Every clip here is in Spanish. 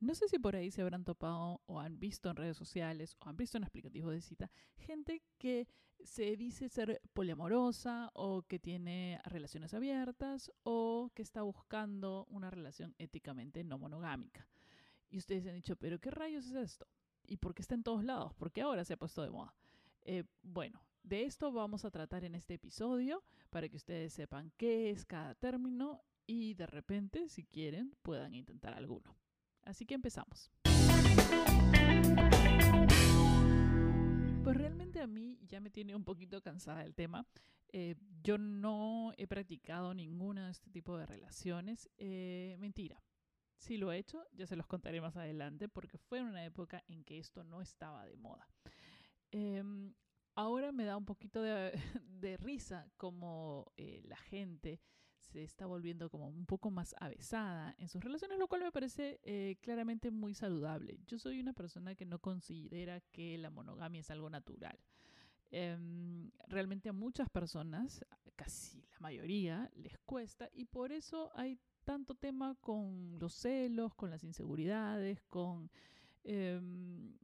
No sé si por ahí se habrán topado o han visto en redes sociales o han visto en aplicativos de cita gente que se dice ser poliamorosa o que tiene relaciones abiertas o que está buscando una relación éticamente no monogámica. Y ustedes han dicho, pero ¿qué rayos es esto? ¿Y por qué está en todos lados? ¿Por qué ahora se ha puesto de moda? Eh, bueno, de esto vamos a tratar en este episodio para que ustedes sepan qué es cada término y de repente, si quieren, puedan intentar alguno. Así que empezamos. Pues realmente a mí ya me tiene un poquito cansada el tema. Eh, yo no he practicado ninguna de este tipo de relaciones. Eh, mentira. Si lo he hecho, ya se los contaré más adelante porque fue en una época en que esto no estaba de moda. Em, ahora me da un poquito de, risa como eh, la gente se está volviendo como un poco más avesada en sus relaciones, lo cual me parece eh, claramente muy saludable. Yo soy una persona que no considera que la monogamia es algo natural. Em, realmente a muchas personas, casi la mayoría, les cuesta y por eso hay tanto tema con los celos, con las inseguridades, con em,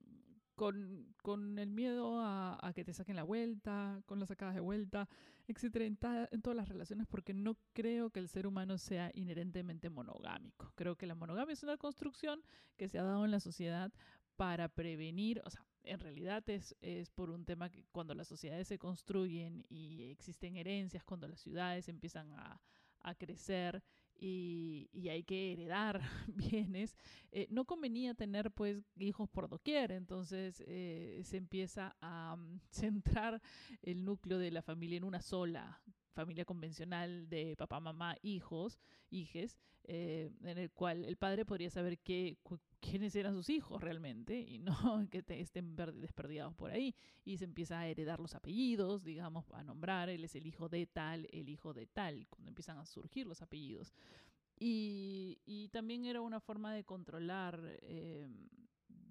con, con el miedo a, a, que te saquen la vuelta, con las sacadas de vuelta, etcétera, en, en, todas las relaciones, porque no creo que el ser humano sea inherentemente monogámico. Creo que la monogamia es una construcción que se ha dado en la sociedad para prevenir, o sea, en realidad es, es por un tema que cuando las sociedades se construyen y existen herencias, cuando las ciudades empiezan a, a crecer y, hay que heredar bienes, eh, no convenía tener pues hijos por doquier, entonces eh, se empieza a mm, centrar el núcleo de la familia en una sola familia convencional de papá, mamá, hijos, hijes, eh, en el cual el padre podría saber qué, quiénes eran sus hijos realmente y no que estén desperdiados por ahí. Y se empieza a heredar los apellidos, digamos, a nombrar, él es el hijo de tal, el hijo de tal, cuando empiezan a surgir los apellidos. Y, también era una forma de controlar eh,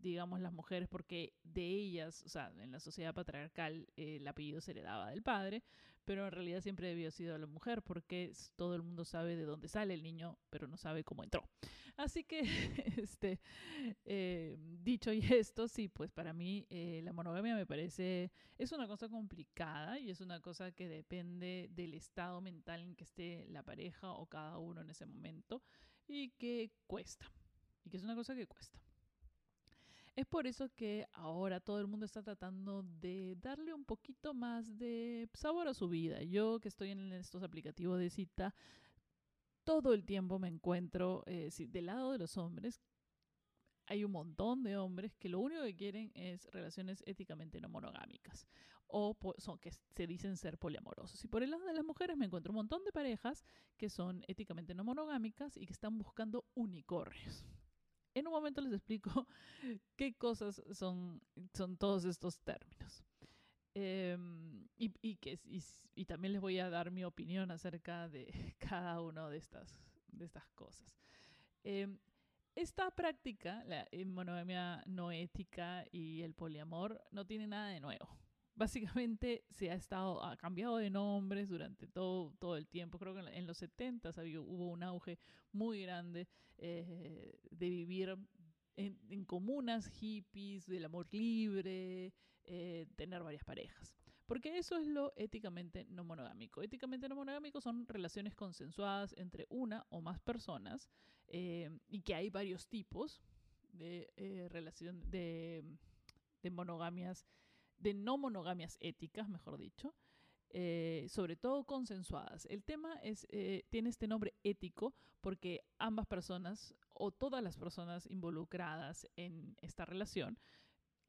digamos, las mujeres, porque de ellas, o sea, en la sociedad patriarcal eh, el apellido se heredaba del padre, pero en realidad siempre debió sido la mujer, porque todo el mundo sabe de dónde sale el niño, pero no sabe cómo entró. Así que, este, eh, dicho y esto, sí, pues para mí eh, la monogamia me parece, es una cosa complicada y es una cosa que depende del estado mental en que esté la pareja o cada uno en ese momento y que cuesta, y que es una cosa que cuesta. Es por eso que ahora todo el mundo está tratando de darle un poquito más de sabor a su vida. Yo que estoy en estos aplicativos de cita, todo el tiempo me encuentro eh, del lado de los hombres. Hay un montón de hombres que lo único que quieren es relaciones éticamente no monogámicas o son, que se dicen ser poliamorosos. Y por el lado de las mujeres me encuentro un montón de parejas que son éticamente no monogámicas y que están buscando unicornios. En un momento les explico qué cosas son, son todos estos términos. Em, y, y, que, y, también les voy a dar mi opinión acerca de cada una de estas, de estas cosas. Em, esta práctica, la monogamia no ética y el poliamor, no tiene nada de nuevo básicamente se ha estado, ha cambiado de nombres durante todo, todo el tiempo. Creo que en los 70 hubo un auge muy grande eh, de vivir en, comunas hippies, del amor libre, eh, tener varias parejas. Porque eso es lo éticamente no monogámico. Éticamente no monogámico son relaciones consensuadas entre una o más personas eh, y que hay varios tipos de relación de, de monogamias de no monogamias éticas, mejor dicho, eh, sobre todo consensuadas. El tema es, eh, tiene este nombre ético porque ambas personas o todas las personas involucradas en esta relación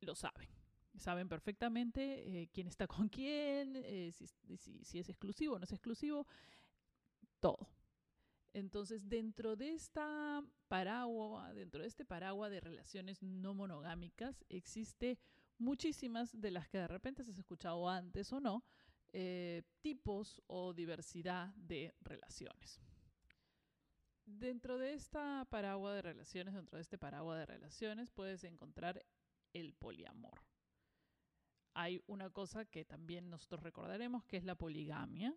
lo saben. Saben perfectamente eh, quién está con quién, si, si es exclusivo o no es exclusivo, todo. Entonces, dentro de esta paraguas, dentro de este paraguas de relaciones no monogámicas, existe muchísimas de las que de repente has escuchado antes o no, eh, tipos o diversidad de relaciones. Dentro de esta paraguas de relaciones, dentro de este paraguas de relaciones, puedes encontrar el poliamor. Hay una cosa que también nosotros recordaremos, que es la poligamia,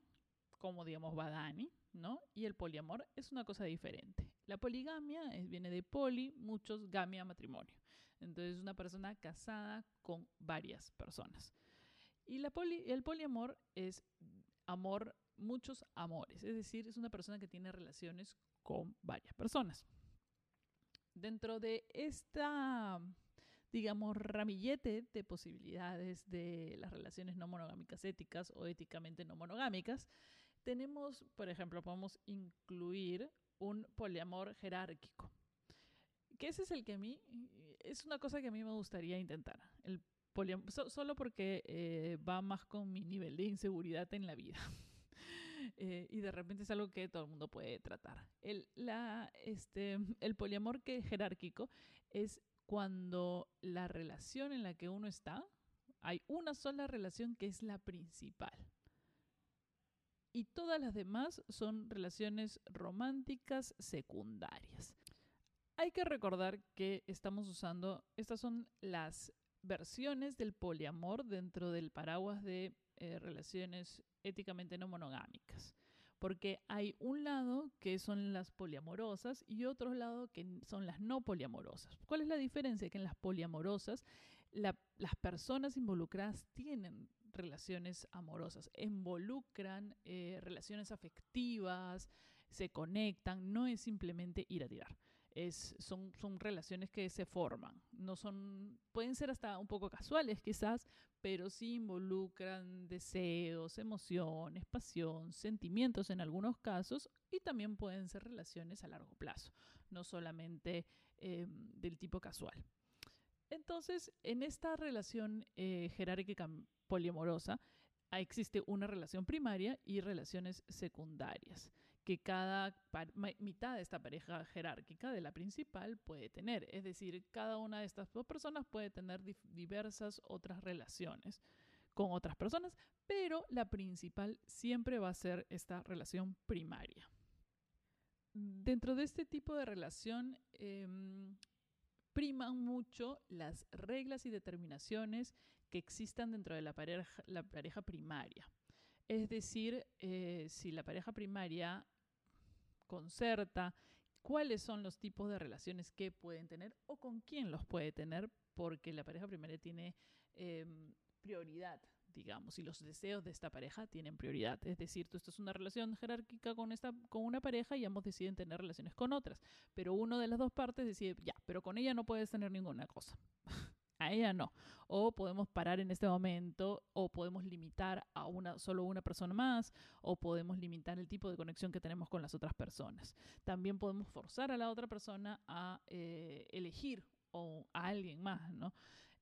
como digamos Badani, ¿no? Y el poliamor es una cosa diferente. La poligamia viene de poli, muchos, gamia, matrimonio. Entonces, es una persona casada con varias personas. Y el poliamor es amor, muchos amores, es decir, es una persona que tiene relaciones con varias personas. Dentro de esta, digamos, ramillete de posibilidades de las relaciones no monogámicas éticas o éticamente no monogámicas, tenemos, por ejemplo, podemos incluir un poliamor jerárquico. Que ese es el que a mí, es una cosa que a mí me gustaría intentar. El solo porque eh, va más con mi nivel de inseguridad en la vida. Eh, y de repente es algo que todo el mundo puede tratar. El, la, este, el poliamor que jerárquico es cuando la relación en la que uno está, hay una sola relación que es la principal. Y todas las demás son relaciones románticas secundarias. Hay que recordar que estamos usando, estas son las versiones del poliamor dentro del paraguas de eh, relaciones éticamente no monogámicas. Porque hay un lado que son las poliamorosas y otro lado que son las no poliamorosas. ¿Cuál es la diferencia? Que en las poliamorosas las personas involucradas tienen relaciones amorosas, involucran eh, relaciones afectivas, se conectan, no es simplemente ir a tirar son, son relaciones que se forman. No son, pueden ser hasta un poco casuales quizás, pero sí involucran deseos, emociones, pasión, sentimientos en algunos casos y también pueden ser relaciones a largo plazo, no solamente em, del tipo casual. Entonces, en esta relación eh, jerárquica poliamorosa, existe una relación primaria y relaciones secundarias que cada mitad de esta pareja jerárquica de la principal puede tener. Es decir, cada una de estas dos personas puede tener diversas otras relaciones con otras personas, pero la principal siempre va a ser esta relación primaria. Dentro de este tipo de relación em, priman mucho las reglas y determinaciones que existan dentro de la pareja, la pareja primaria. Es decir, eh, si la pareja primaria concerta, cuáles son los tipos de relaciones que pueden tener o con quién los puede tener, porque la pareja primaria tiene em, prioridad, digamos, y los deseos de esta pareja tienen prioridad. Es decir, tú estás es una relación jerárquica con, esta, con una pareja y ambos deciden tener relaciones con otras, pero uno de las dos partes decide, ya, pero con ella no puedes tener ninguna cosa. a ella no. O podemos parar en este momento, o podemos limitar a una, solo una persona más, o podemos limitar el tipo de conexión que tenemos con las otras personas. También podemos forzar a la otra persona a eh, elegir o a alguien más, ¿no?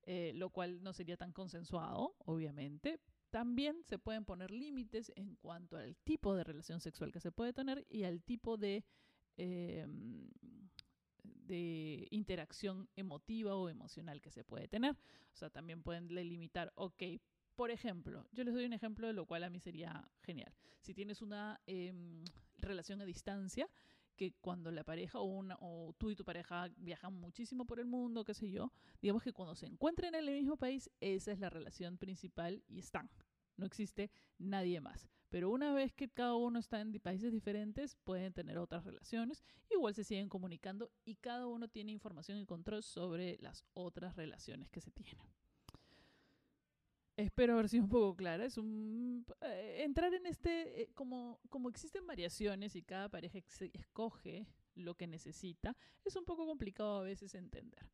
Eh, lo cual no sería tan consensuado, obviamente. También se pueden poner límites en cuanto al tipo de relación sexual que se puede tener y al tipo de em, de interacción emotiva o emocional que se puede tener. O sea, también pueden limitar, ok, por ejemplo, yo les doy un ejemplo de lo cual a mí sería genial. Si tienes una em, relación a distancia, que cuando la pareja o, una, o tú y tu pareja viajan muchísimo por el mundo, qué sé yo, digamos que cuando se encuentren en el mismo país, esa es la relación principal y están. No existe nadie más. Pero una vez que cada uno está en países diferentes, pueden tener otras relaciones. Igual se siguen comunicando y cada uno tiene información y control sobre las otras relaciones que se tienen. Espero haber sido un poco clara. Es un, eh, entrar en este, eh, como, como existen variaciones y cada pareja escoge lo que necesita, es un poco complicado a veces entender.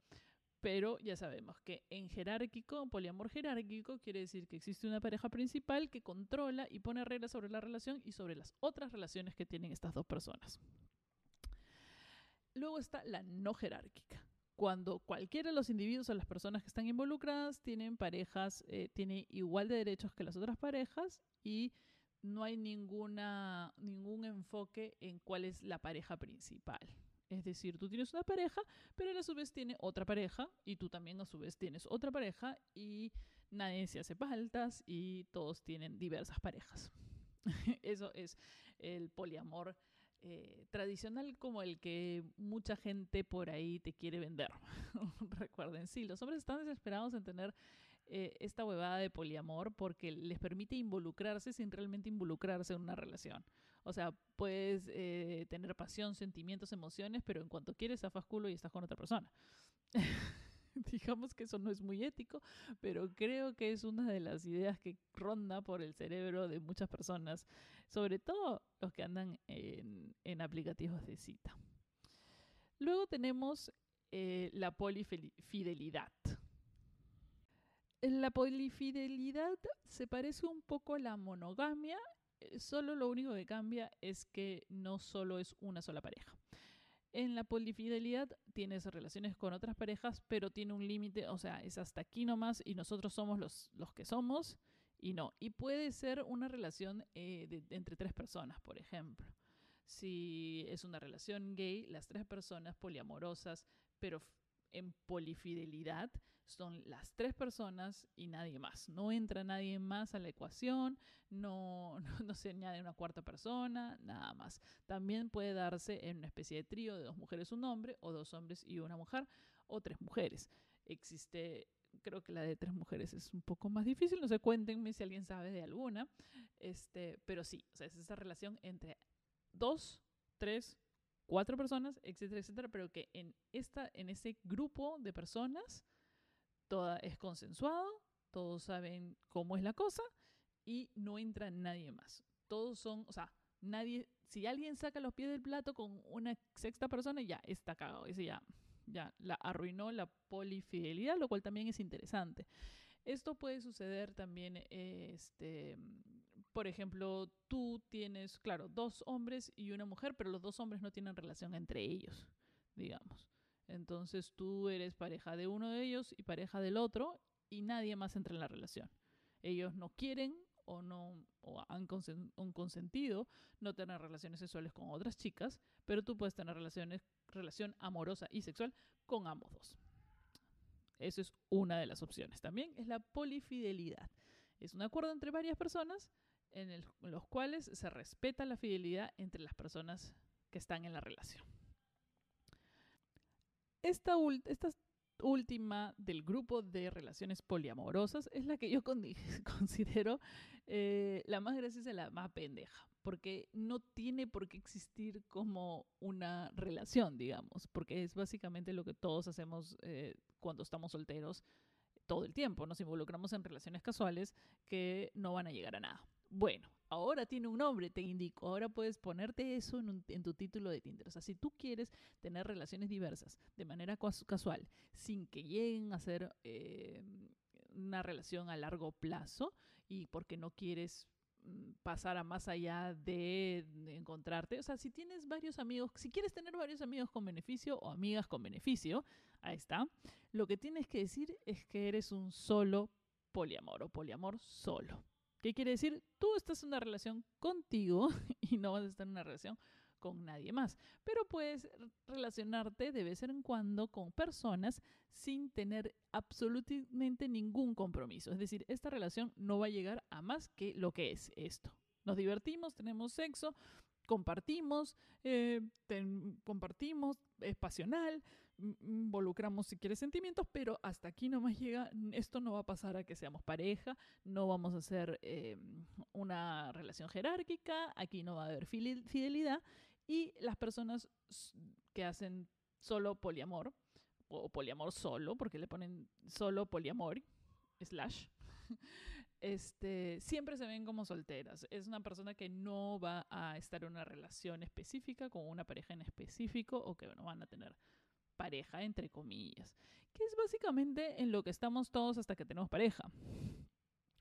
Pero ya sabemos que en jerárquico, poliamor jerárquico, quiere decir que existe una pareja principal que controla y pone reglas sobre la relación y sobre las otras relaciones que tienen estas dos personas. Luego está la no jerárquica. Cuando cualquiera de los individuos o las personas que están involucradas tienen parejas, eh, tiene igual de derechos que las otras parejas y no hay ninguna, ningún enfoque en cuál es la pareja principal. Es decir, tú tienes una pareja, pero a su vez tiene otra pareja y tú también a su vez tienes otra pareja y nadie se hace faltas y todos tienen diversas parejas. Eso es el poliamor eh, tradicional como el que mucha gente por ahí te quiere vender. Recuerden, sí, los hombres están desesperados en tener eh, esta huevada de poliamor porque les permite involucrarse sin realmente involucrarse en una relación. O sea, puedes eh, tener pasión, sentimientos, emociones, pero en cuanto quieres, zafas y estás con otra persona. Digamos que eso no es muy ético, pero creo que es una de las ideas que ronda por el cerebro de muchas personas, sobre todo los que andan en, aplicativos de cita. Luego tenemos eh, la polifidelidad. La polifidelidad se parece un poco a la monogamia, solo lo único que cambia es que no solo es una sola pareja. En la polifidelidad tienes relaciones con otras parejas, pero tiene un límite, o sea, es hasta aquí nomás y nosotros somos los, los que somos y no. Y puede ser una relación eh, entre tres personas, por ejemplo. Si es una relación gay, las tres personas poliamorosas, pero en polifidelidad son las tres personas y nadie más. No entra nadie más a la ecuación, no, no, se añade una cuarta persona, nada más. También puede darse en una especie de trío de dos mujeres un hombre, o dos hombres y una mujer, o tres mujeres. Existe creo que la de tres mujeres es un poco más difícil, no sé, cuéntenme si alguien sabe de alguna, este, pero sí, o sea, es esa relación entre dos, tres, cuatro personas, etcétera, etcétera, pero que en, esta, en ese grupo de personas toda es consensuado, todos saben cómo es la cosa y no entra nadie más. Todos son, o sea, nadie, si alguien saca los pies del plato con una sexta persona, ya está cagado, ese ya, ya la arruinó la polifidelidad, lo cual también es interesante. Esto puede suceder también, este, por ejemplo, tú tienes, claro, dos hombres y una mujer, pero los dos hombres no tienen relación entre ellos, digamos. Entonces tú eres pareja de uno de ellos y pareja del otro y nadie más entra en la relación. Ellos no quieren o no o han consentido no tener relaciones sexuales con otras chicas, pero tú puedes tener relaciones, relación amorosa y sexual con ambos dos. Eso es una de las opciones. También es la polifidelidad. Es un acuerdo entre varias personas en, los cuales se respeta la fidelidad entre las personas que están en la relación. Esta, esta última del grupo de relaciones poliamorosas es la que yo considero eh, la más graciosa y la más pendeja, porque no tiene por qué existir como una relación, digamos, porque es básicamente lo que todos hacemos eh, cuando estamos solteros todo el tiempo, nos involucramos en relaciones casuales que no van a llegar a nada. Bueno, ahora tiene un nombre, te indico. Ahora puedes ponerte eso en, tu título de Tinder. O sea, si tú quieres tener relaciones diversas de manera casual, sin que lleguen a ser eh, una relación a largo plazo y porque no quieres mm, pasar a más allá de, encontrarte. O sea, si tienes varios amigos, si quieres tener varios amigos con beneficio o amigas con beneficio, ahí está. Lo que tienes que decir es que eres un solo poliamor o poliamor solo. ¿Qué quiere decir? Tú estás en una relación contigo y no vas a estar en una relación con nadie más. Pero puedes relacionarte de vez en cuando con personas sin tener absolutamente ningún compromiso. Es decir, esta relación no va a llegar a más que lo que es esto. Nos divertimos, tenemos sexo, compartimos, eh, compartimos, es pasional, involucramos si quieres sentimientos, pero hasta aquí nomás llega, esto no va a pasar a que seamos pareja, no vamos a hacer eh, una relación jerárquica, aquí no va a haber fidelidad y las personas que hacen solo poliamor o poliamor solo, porque le ponen solo poliamor, slash, este, siempre se ven como solteras. Es una persona que no va a estar en una relación específica con una pareja en específico o que no van a tener pareja, entre comillas, que es básicamente en lo que estamos todos hasta que tenemos pareja.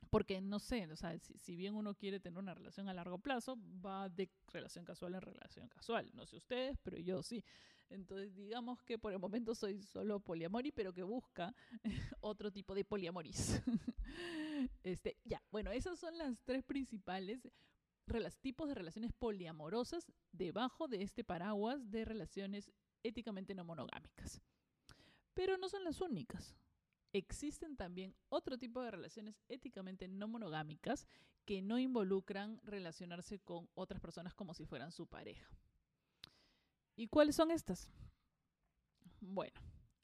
Porque no sé, o sea, si, bien uno quiere tener una relación a largo plazo, va de relación casual en relación casual. No sé ustedes, pero yo sí. Entonces, digamos que por el momento soy solo poliamori, pero que busca otro tipo de poliamoris. este, ya, bueno, esas son las tres principales tipos de relaciones poliamorosas debajo de este paraguas de relaciones éticamente no monogámicas. Pero no son las únicas. Existen también otro tipo de relaciones éticamente no monogámicas que no involucran relacionarse con otras personas como si fueran su pareja. ¿Y cuáles son estas? Bueno,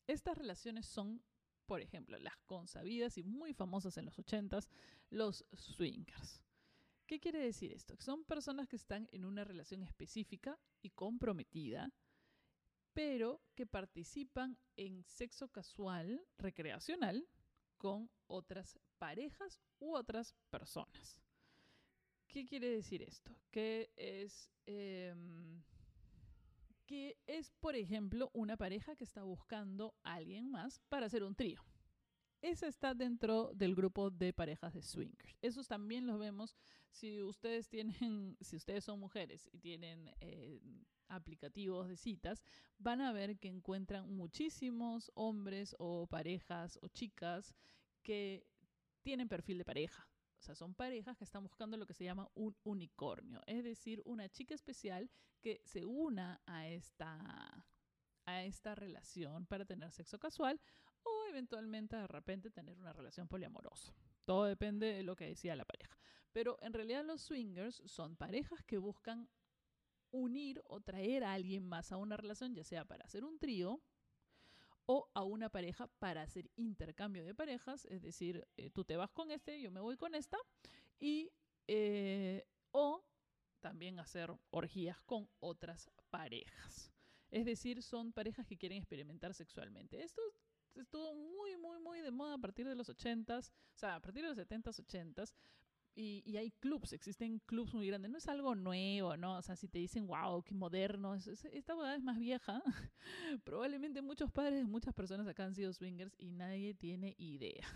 estas relaciones son, por ejemplo, las consabidas y muy famosas en los 80s, los swingers. ¿Qué quiere decir esto? Son personas que están en una relación específica y comprometida, pero que participan en sexo casual recreacional con otras parejas u otras personas. ¿Qué quiere decir esto? Que es, em, que es, por ejemplo, una pareja que está buscando a alguien más para hacer un trío. Esa está dentro del grupo de parejas de swingers. Esos también los vemos si ustedes tienen, si ustedes son mujeres y tienen eh, aplicativos de citas, van a ver que encuentran muchísimos hombres o parejas o chicas que tienen perfil de pareja. O sea, son parejas que están buscando lo que se llama un unicornio, es decir, una chica especial que se una a esta, a esta relación para tener sexo casual eventualmente de repente tener una relación poliamorosa. Todo depende de lo que decía la pareja. Pero en realidad los swingers son parejas que buscan unir o traer a alguien más a una relación, ya sea para hacer un trío o a una pareja para hacer intercambio de parejas, es decir, eh, tú te vas con este, yo me voy con esta, y eh, o también hacer orgías con otras parejas. Es decir, son parejas que quieren experimentar sexualmente. Esto estuvo muy, muy, muy de moda a partir de los 80s, o sea, a partir de los 70s, 80s. Y, hay clubs, existen clubs muy grandes. No es algo nuevo, ¿no? O sea, si te dicen, wow, qué moderno, esta boda es más vieja. Probablemente muchos padres de muchas personas acá han sido swingers y nadie tiene idea.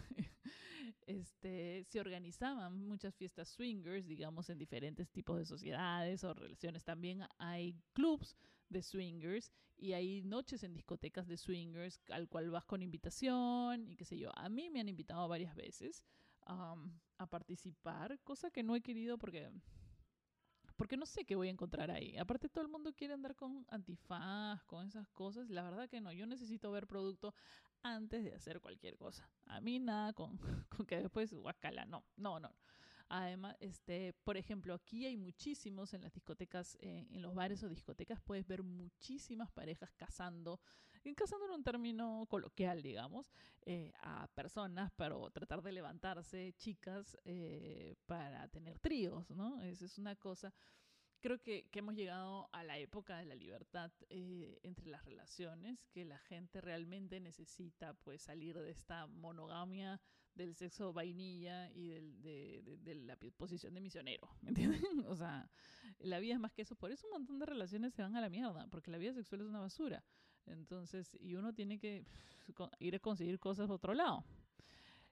Este, se organizaban muchas fiestas swingers, digamos, en diferentes tipos de sociedades o relaciones. También hay clubs de swingers y hay noches en discotecas de swingers al cual vas con invitación y qué sé yo. A mí me han invitado varias veces a participar, cosa que no he querido porque porque no sé qué voy a encontrar ahí. Aparte todo el mundo quiere andar con antifaz, con esas cosas. La verdad que no, yo necesito ver producto antes de hacer cualquier cosa. A mí nada con, con que después guacala, no, no, no. Además, este, por ejemplo, aquí hay muchísimos en las discotecas, eh, en los bares o discotecas, puedes ver muchísimas parejas casando, casando en un término coloquial, digamos, eh, a personas para tratar de levantarse, chicas, eh, para tener tríos, ¿no? Esa es una cosa creo que, hemos llegado a la época de la libertad entre las relaciones, que la gente realmente necesita pues salir de esta monogamia del sexo vainilla y del, de, la posición de misionero, ¿me entienden? O sea, la vida es más que eso. Por eso un montón de relaciones se van a la mierda, porque la vida sexual es una basura. Entonces, y uno tiene que ir a conseguir cosas de otro lado.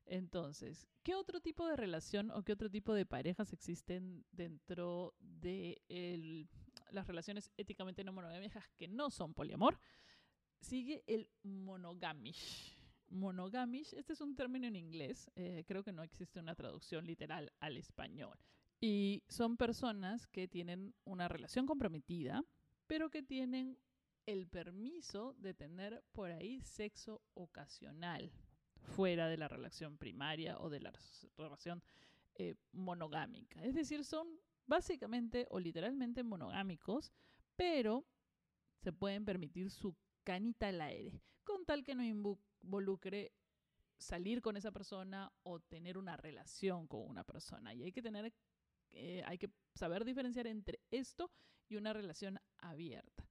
Entonces, ¿qué otro tipo de relación o qué otro tipo de parejas existen dentro de las relaciones éticamente no monogámicas que no son poliamor? Sigue el monogamish monogamish. Este es un término en inglés, eh, creo que no existe una traducción literal al español. Y son personas que tienen una relación comprometida, pero que tienen el permiso de tener por ahí sexo ocasional fuera de la relación primaria o de la relación eh, monogámica. Es decir, son básicamente o literalmente monogámicos, pero se pueden permitir su canita al aire, con tal que no involucre salir con esa persona o tener una relación con una persona. Y hay que tener, eh, hay que saber diferenciar entre esto y una relación abierta.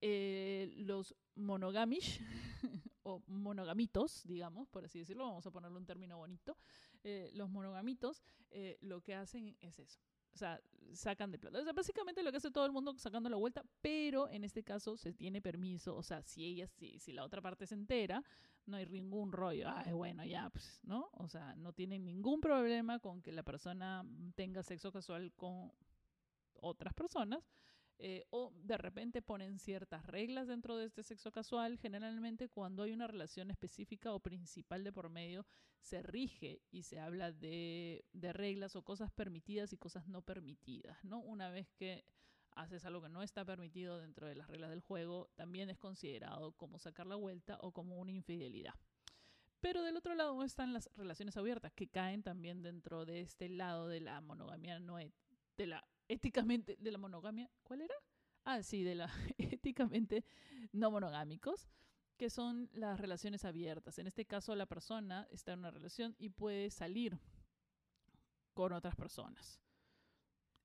Eh, los monogamish o monogamitos, digamos, por así decirlo, vamos a ponerle un término bonito, eh, los monogamitos lo que hacen es eso, o sea, sacan de plata. O sea, básicamente lo que hace todo el mundo sacando la vuelta, pero en este caso se tiene permiso. O sea, si ella, si, si la otra parte se entera, no hay ningún rollo. Ay, bueno, ya, pues, ¿no? O sea, no tienen ningún problema con que la persona tenga sexo casual con otras personas. Eh, o de repente ponen ciertas reglas dentro de este sexo casual. Generalmente cuando hay una relación específica o principal de por medio, se rige y se habla de, reglas o cosas permitidas y cosas no permitidas, ¿no? Una vez que haces algo que no está permitido dentro de las reglas del juego, también es considerado como sacar la vuelta o como una infidelidad. Pero del otro lado están las relaciones abiertas, que caen también dentro de este lado de la monogamia no de la éticamente, de la monogamia, ¿cuál era? Ah, sí, de la éticamente no monogámicos, que son las relaciones abiertas. En este caso, la persona está en una relación y puede salir con otras personas.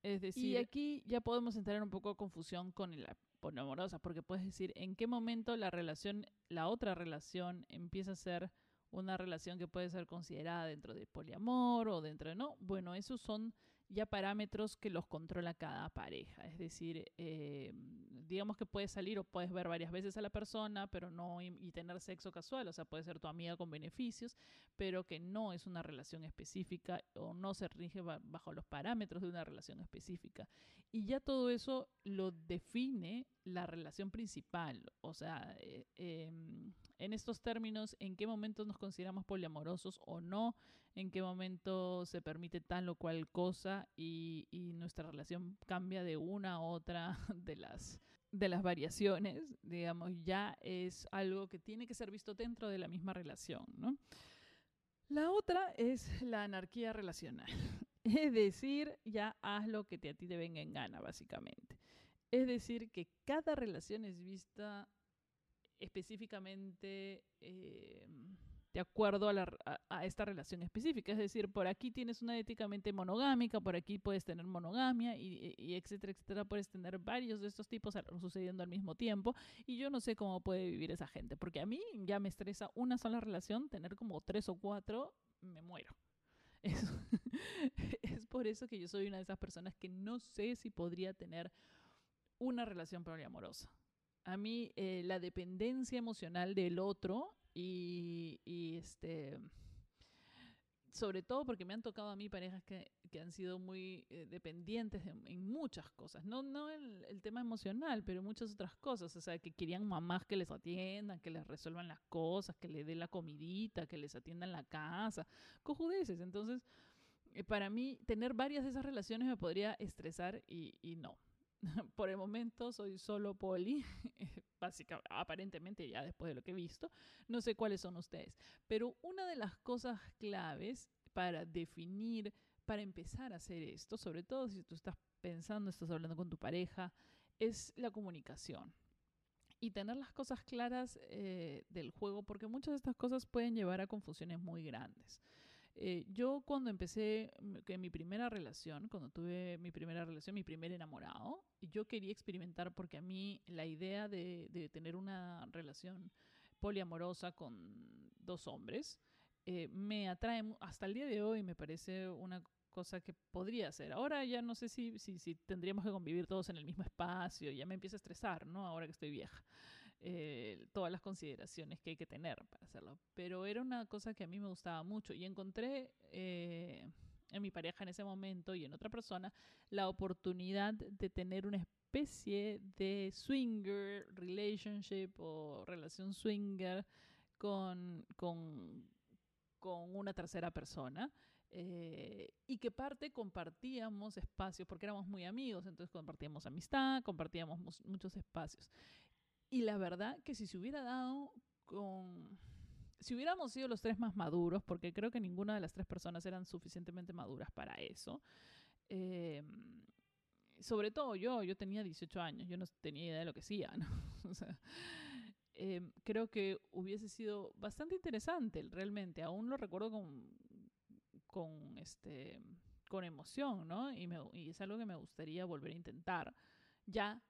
Es decir, y aquí ya podemos entrar en un poco de confusión con la poliamorosa, porque puedes decir en qué momento la relación, la otra relación empieza a ser una relación que puede ser considerada dentro de poliamor o dentro de no. Bueno, esos son ya parámetros que los controla cada pareja. Es decir, eh, digamos que puedes salir o puedes ver varias veces a la persona, pero no y, tener sexo casual, o sea, puede ser tu amiga con beneficios, pero que no es una relación específica o no se rige bajo los parámetros de una relación específica. Y ya todo eso lo define la relación principal, o sea, eh, em, en estos términos, en qué momento nos consideramos poliamorosos o no, en qué momento se permite tal o cual cosa y, nuestra relación cambia de una a otra de las, de las variaciones, digamos, ya es algo que tiene que ser visto dentro de la misma relación, ¿no? La otra es la anarquía relacional. Es decir, ya haz lo que te, a ti te venga en gana, básicamente. Es decir, que cada relación es vista específicamente eh, de acuerdo a, esta relación específica. Es decir, por aquí tienes una éticamente monogámica, por aquí puedes tener monogamia y, etcétera, etcétera. Puedes tener varios de estos tipos sucediendo al mismo tiempo y yo no sé cómo puede vivir esa gente, porque a mí ya me estresa una sola relación, tener como tres o cuatro, me muero. Es, es por eso que yo soy una de esas personas que no sé si podría tener una relación poliamorosa a mí eh, la dependencia emocional del otro y, este sobre todo porque me han tocado a mí parejas que, han sido muy eh, dependientes en muchas cosas. No, no el, el, tema emocional, pero muchas otras cosas. O sea, que querían mamás que les atiendan, que les resuelvan las cosas, que les dé la comidita, que les atiendan la casa. Cojudeces. Entonces, eh, para mí, tener varias de esas relaciones me podría estresar y, y no. por el momento soy solo poli, básicamente, aparentemente ya después de lo que he visto. No sé cuáles son ustedes. Pero una de las cosas claves para definir, para empezar a hacer esto, sobre todo si tú estás pensando, estás hablando con tu pareja, es la comunicación. Y tener las cosas claras eh, del juego, porque muchas de estas cosas pueden llevar a confusiones muy grandes. Eh, yo cuando empecé que mi primera relación, cuando tuve mi primera relación, mi primer enamorado, yo quería experimentar porque a mí la idea de, de tener una relación poliamorosa con dos hombres eh, me atrae hasta el día de hoy, me parece una cosa que podría ser. Ahora ya no sé si, si, si tendríamos que convivir todos en el mismo espacio, ya me empieza a estresar, ¿no? Ahora que estoy vieja. Eh, todas las consideraciones que hay que tener para hacerlo. Pero era una cosa que a mí me gustaba mucho y encontré eh, en mi pareja en ese momento y en otra persona la oportunidad de tener una especie de swinger relationship o relación swinger con, con, con una tercera persona. Eh, y que parte compartíamos espacios, porque éramos muy amigos, entonces compartíamos amistad, compartíamos muchos espacios. Y la verdad que si se hubiera dado con... Si hubiéramos sido los tres más maduros, porque creo que ninguna de las tres personas eran suficientemente maduras para eso, eh, sobre todo yo, yo tenía 18 años, yo no tenía idea de lo que hacía, ¿no? o sea, eh, creo que hubiese sido bastante interesante, realmente. Aún lo recuerdo con, con, este, con emoción, ¿no? Y, me, y es algo que me gustaría volver a intentar. Ya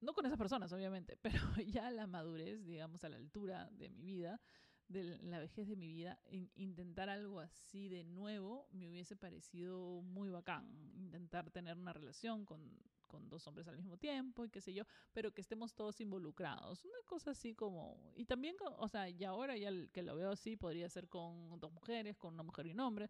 no con esas personas, obviamente, pero ya la madurez, digamos, a la altura de mi vida, de la vejez de mi vida, intentar algo así de nuevo me hubiese parecido muy bacán. Intentar tener una relación con, con dos hombres al mismo tiempo y qué sé yo, pero que estemos todos involucrados. Una cosa así como... Y también, o sea, y ahora ya que lo veo así, podría ser con dos mujeres, con una mujer y un hombre.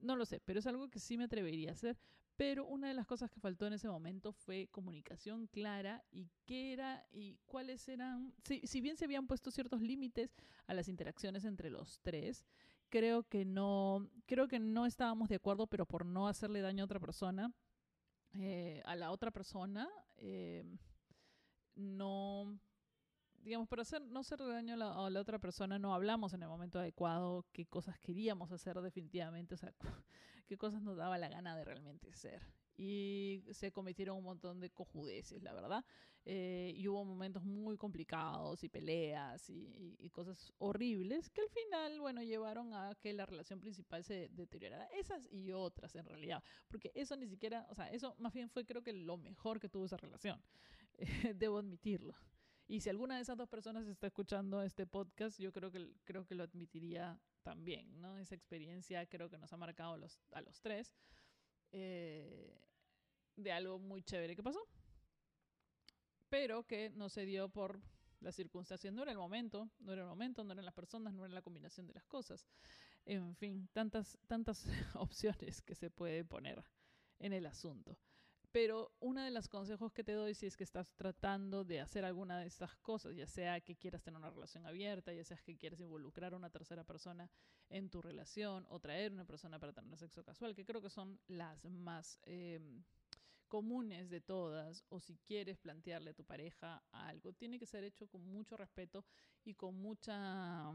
No lo sé, pero es algo que sí me atrevería a hacer pero una de las cosas que faltó en ese momento fue comunicación clara y qué era y cuáles eran, si, bien se habían puesto ciertos límites a las interacciones entre los tres, creo que no, creo que no estábamos de acuerdo, pero por no hacerle daño a otra persona, eh, a la otra persona, eh, no digamos, para hacer, no hacer daño a la, otra persona, no hablamos en el momento adecuado qué cosas queríamos hacer definitivamente, o sea, qué cosas nos daba la gana de realmente ser. y se cometieron un montón de cojudeces, la verdad. Eh, y hubo momentos muy complicados y peleas y, cosas horribles que al final, bueno, llevaron a que la relación principal se deteriorara. Esas y otras, en realidad. Porque eso ni siquiera, o sea, eso más bien fue creo que lo mejor que tuvo esa relación. debo admitirlo. Y si alguna de esas dos personas está escuchando este podcast, yo creo que, creo que lo admitiría también, ¿no? Esa experiencia creo que nos ha marcado los, a los tres eh, de algo muy chévere que pasó, pero que no se dio por las circunstancias, no era el momento, no era el momento, no eran las personas, no era la combinación de las cosas. En fin, tantas, tantas opciones que se puede poner en el asunto. Pero uno de los consejos que te doy si es que estás tratando de hacer alguna de estas cosas, ya sea que quieras tener una relación abierta, ya sea que quieras involucrar a una tercera persona en tu relación o traer una persona para tener sexo casual, que creo que son las más em, comunes de todas, o si quieres plantearle a tu pareja algo, tiene que ser hecho con mucho respeto y con mucha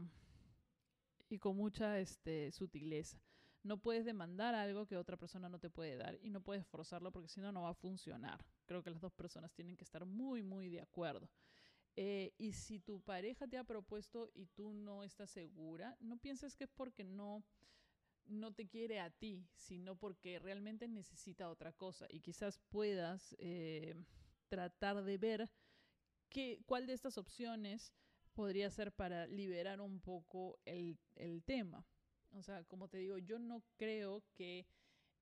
y con mucha este, sutileza. No puedes demandar algo que otra persona no te puede dar y no puedes forzarlo porque si no, no va a funcionar. Creo que las dos personas tienen que estar muy, muy de acuerdo. Eh, y si tu pareja te ha propuesto y tú no estás segura, no pienses que es porque no, no te quiere a ti, sino porque realmente necesita otra cosa. Y quizás puedas eh, tratar de ver qué, cuál de estas opciones podría ser para liberar un poco el, el tema. O sea, como te digo, yo no creo que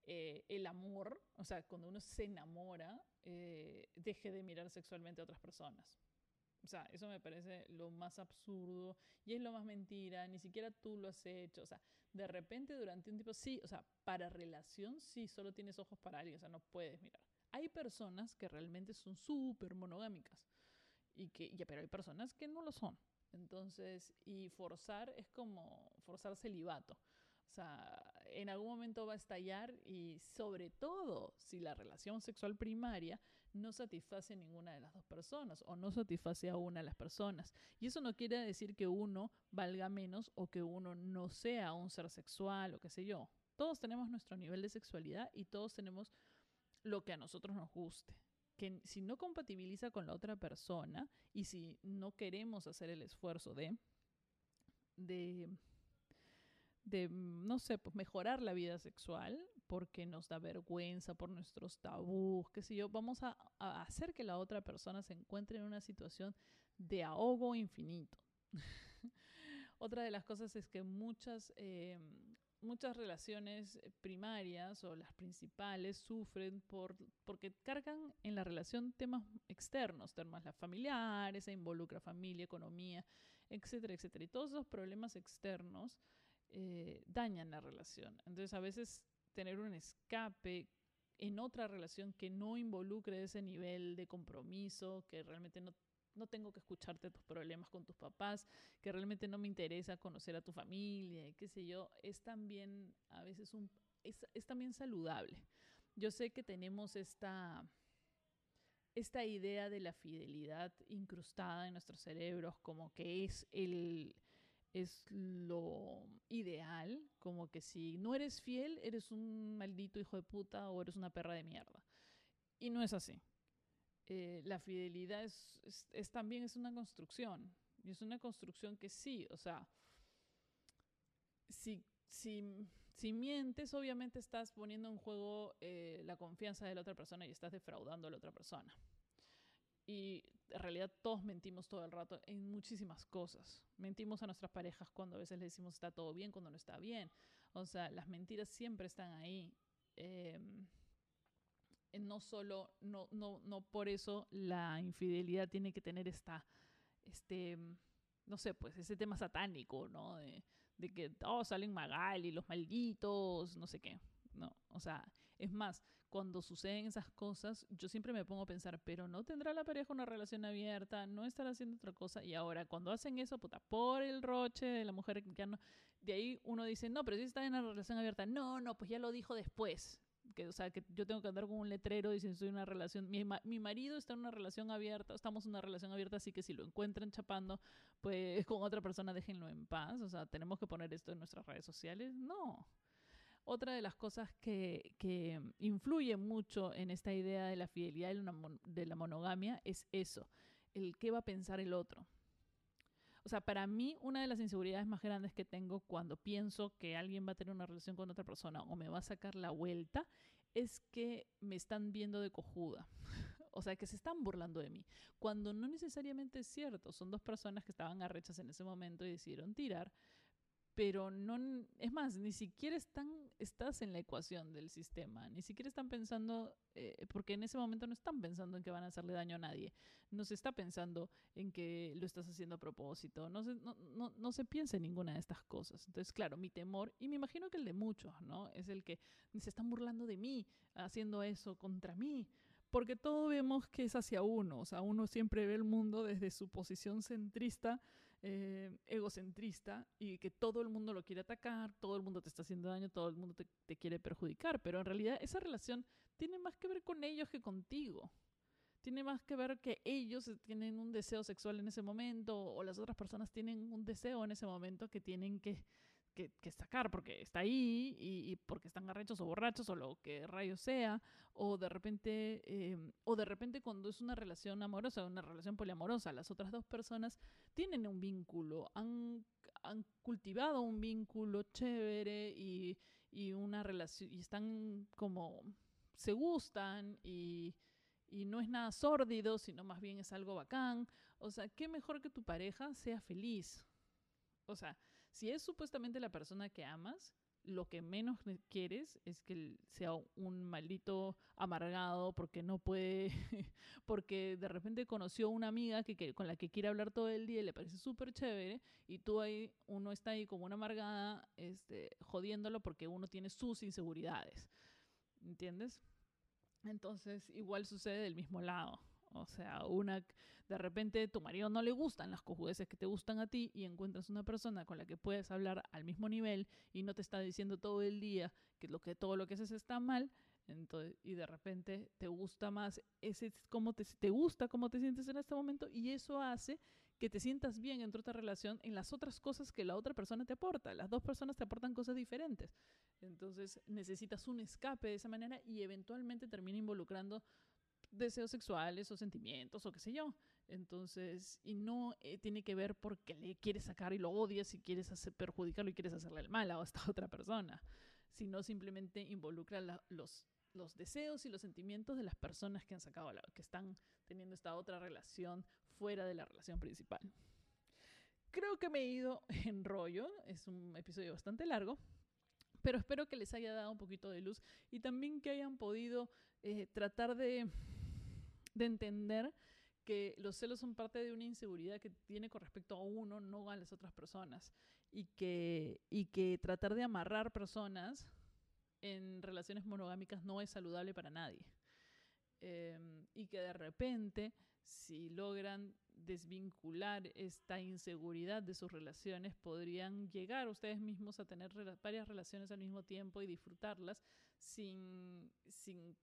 eh, el amor, o sea, cuando uno se enamora, eh, deje de mirar sexualmente a otras personas. O sea, eso me parece lo más absurdo y es lo más mentira, ni siquiera tú lo has hecho. O sea, de repente durante un tiempo, sí, o sea, para relación, sí, solo tienes ojos para alguien, o sea, no puedes mirar. Hay personas que realmente son súper monogámicas, y que, ya, pero hay personas que no lo son. Entonces, y forzar es como forzar celibato. O sea, en algún momento va a estallar y sobre todo si la relación sexual primaria no satisface ninguna de las dos personas o no satisface a una de las personas. Y eso no quiere decir que uno valga menos o que uno no sea un ser sexual o qué sé yo. Todos tenemos nuestro nivel de sexualidad y todos tenemos lo que a nosotros nos guste que si no compatibiliza con la otra persona y si no queremos hacer el esfuerzo de, de, de no sé, pues mejorar la vida sexual porque nos da vergüenza por nuestros tabús, qué sé yo, vamos a, hacer que la otra persona se encuentre en una situación de ahogo infinito. Otra de las cosas es que muchas eh, muchas relaciones eh, primarias o las principales sufren por, porque cargan en la relación temas externos, temas familiares, se involucra familia, economía, etcétera, etcétera. Y todos esos problemas externos eh, dañan la relación. Entonces a veces tener un escape en otra relación que no involucre ese nivel de compromiso, que realmente no no tengo que escucharte tus problemas con tus papás, que realmente no me interesa conocer a tu familia y qué sé yo, es también a veces un, es, es también saludable. Yo sé que tenemos esta, esta idea de la fidelidad incrustada en nuestros cerebros como que es el es lo ideal, como que si no eres fiel, eres un maldito hijo de puta o eres una perra de mierda. Y no es así. Eh, la fidelidad es, también es una construcción. Y es una construcción que sí, o sea, si, si, si mientes, obviamente estás poniendo en juego eh, la confianza de la otra persona y estás defraudando a la otra persona. Y en realidad todos mentimos todo el rato en muchísimas cosas. Mentimos a nuestras parejas cuando a veces le decimos está todo bien, cuando no está bien. O sea, las mentiras siempre están ahí. Eh, no solo, no, no, no por eso la infidelidad tiene que tener esta, este, no sé, pues ese tema satánico, ¿no? De, de que todos oh, salen Magali, los malditos, no sé qué. No, o sea, es más, cuando suceden esas cosas, yo siempre me pongo a pensar, pero no tendrá la pareja una relación abierta, no estará haciendo otra cosa. Y ahora, cuando hacen eso, puta, por el roche de la mujer ya no. De ahí uno dice, no, pero si está en una relación abierta. No, no, pues ya lo dijo después que, o sea, que yo tengo que andar con un letrero diciendo estoy una relación, mi, mi, marido está en una relación abierta, estamos en una relación abierta, así que si lo encuentran chapando, pues con otra persona déjenlo en paz, o sea, tenemos que poner esto en nuestras redes sociales, no. otra de las cosas que, que influye mucho en esta idea de la fidelidad de la monogamia es eso, el qué va a pensar el otro. O sea, para mí una de las inseguridades más grandes que tengo cuando pienso que alguien va a tener una relación con otra persona o me va a sacar la vuelta es que me están viendo de cojuda. o sea, que se están burlando de mí. Cuando no necesariamente es cierto. Son dos personas que estaban arrechas en ese momento y decidieron tirar pero no, es más, ni siquiera están, estás en la ecuación del sistema, ni siquiera están pensando, eh, porque en ese momento no están pensando en que van a hacerle daño a nadie, no se está pensando en que lo estás haciendo a propósito, no se, no, no, no se piensa en ninguna de estas cosas. Entonces, claro, mi temor, y me imagino que el de muchos, ¿no? Es el que se están burlando de mí, haciendo eso contra mí, porque todo vemos que es hacia uno, o sea, uno siempre ve el mundo desde su posición centrista eh, egocentrista y que todo el mundo lo quiere atacar, todo el mundo te está haciendo daño, todo el mundo te, te quiere perjudicar, pero en realidad esa relación tiene más que ver con ellos que contigo. Tiene más que ver que ellos tienen un deseo sexual en ese momento o las otras personas tienen un deseo en ese momento que tienen que que, sacar porque está ahí y, porque están arrechos o borrachos o lo que rayos sea, o de repente, em, o de repente cuando es una relación amorosa, una relación poliamorosa, las otras dos personas tienen un vínculo, han, han cultivado un vínculo chévere y, y una relación, y están como, se gustan y y no es nada sórdido, sino más bien es algo bacán. O sea, qué mejor que tu pareja sea feliz. O sea, si es supuestamente la persona que amas, lo que menos quieres es que sea un maldito amargado porque no puede, porque de repente conoció una amiga que, con la que quiere hablar todo el día y le parece súper chévere y tú ahí, uno está ahí como una amargada, este, jodiéndolo porque uno tiene sus inseguridades, ¿entiendes? Entonces igual sucede del mismo lado. O sea, una de repente tu marido no le gustan las cojudeces que te gustan a ti y encuentras una persona con la que puedes hablar al mismo nivel y no te está diciendo todo el día que, lo que todo lo que haces está mal. Entonces, y de repente te gusta más ese cómo te, gusta cómo te sientes en este momento y eso hace que te sientas bien en otra relación en las otras cosas que la otra persona te aporta. Las dos personas te aportan cosas diferentes. Entonces necesitas un escape de esa manera y eventualmente termina involucrando deseos sexuales o sentimientos o qué sé yo. Entonces, y no eh, tiene que ver porque le quieres sacar y lo odias y quieres hacer, perjudicarlo y quieres hacerle el mal a esta otra persona, sino simplemente involucra los, los deseos y los sentimientos de las personas que han sacado, la, que están teniendo esta otra relación fuera de la relación principal. Creo que me he ido en rollo, es un episodio bastante largo, pero espero que les haya dado un poquito de luz y también que hayan podido eh, tratar de de entender que los celos son parte de una inseguridad que tiene con respecto a uno, no a las otras personas. Y que, y que tratar de amarrar personas en relaciones monogámicas no es saludable para nadie. Em, y que de repente, si logran desvincular esta inseguridad de sus relaciones, podrían llegar ustedes mismos a tener varias relaciones al mismo tiempo y disfrutarlas sin, sin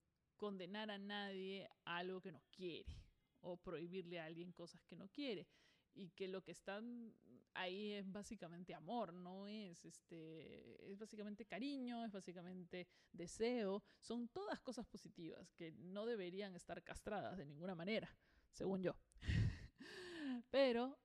condenar a nadie a algo que no quiere o prohibirle a alguien cosas que no quiere. Y que lo que está ahí es básicamente amor, no es este es básicamente cariño, es básicamente deseo, son todas cosas positivas que no deberían estar castradas de ninguna manera, según yo. Pero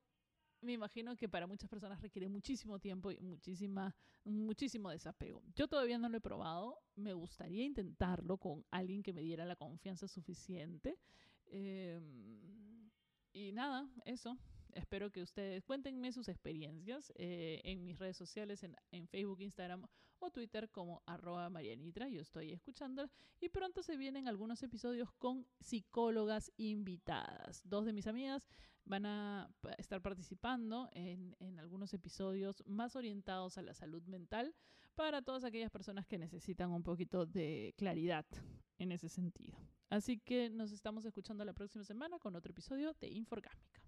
me imagino que para muchas personas requiere muchísimo tiempo y muchísima, muchísimo desapego. Yo todavía no lo he probado, me gustaría intentarlo con alguien que me diera la confianza suficiente. Em, y nada, eso. Espero que ustedes cuéntenme sus experiencias eh, en mis redes sociales, en, Facebook, Instagram o Twitter como arroba Marianitra. Yo estoy escuchando y pronto se vienen algunos episodios con psicólogas invitadas. Dos de mis amigas van a estar participando en, en algunos episodios más orientados a la salud mental para todas aquellas personas que necesitan un poquito de claridad en ese sentido. Así que nos estamos escuchando la próxima semana con otro episodio de Inforgámica.